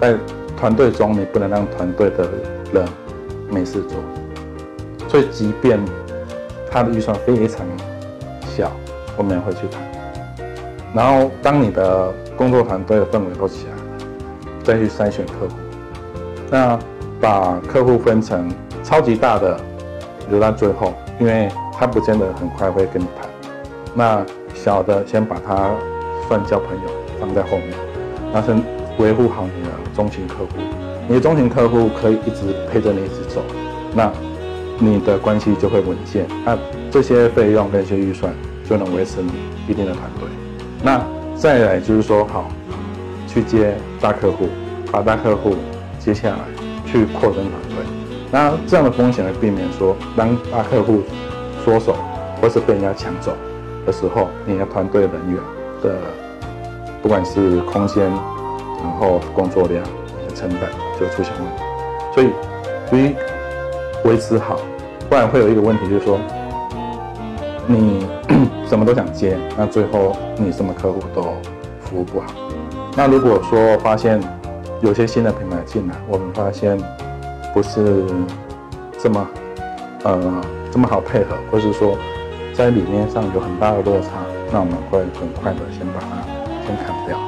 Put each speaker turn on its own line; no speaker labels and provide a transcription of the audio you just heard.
在团队中你不能让团队的人没事做，所以即便他的预算非常小，我们也会去谈。然后当你的工作团队的氛围都起来了，再去筛选客户。那把客户分成超级大的留到最后，因为他不见得很快会跟你谈。那小的先把他算交朋友放在后面，那是维护好你的中型客户。你的中型客户可以一直陪着你一直走，那你的关系就会稳健。那这些费用跟一些预算就能维持你一定的团队。那再来就是说，好去接大客户，把大客户接下来去扩增团队。那这样的风险来避免说，当大客户缩手或是被人家抢走的时候，你的团队人员的不管是空间，然后工作量、成本就出现问题。所以，必须维持好，不然会有一个问题，就是说你什么都想接，那最后你什么客户都服务不好。那如果说发现有些新的品牌进来，我们发现不是这么呃这么好配合，或是说在理念上有很大的落差，那我们会很快的先把它先砍掉。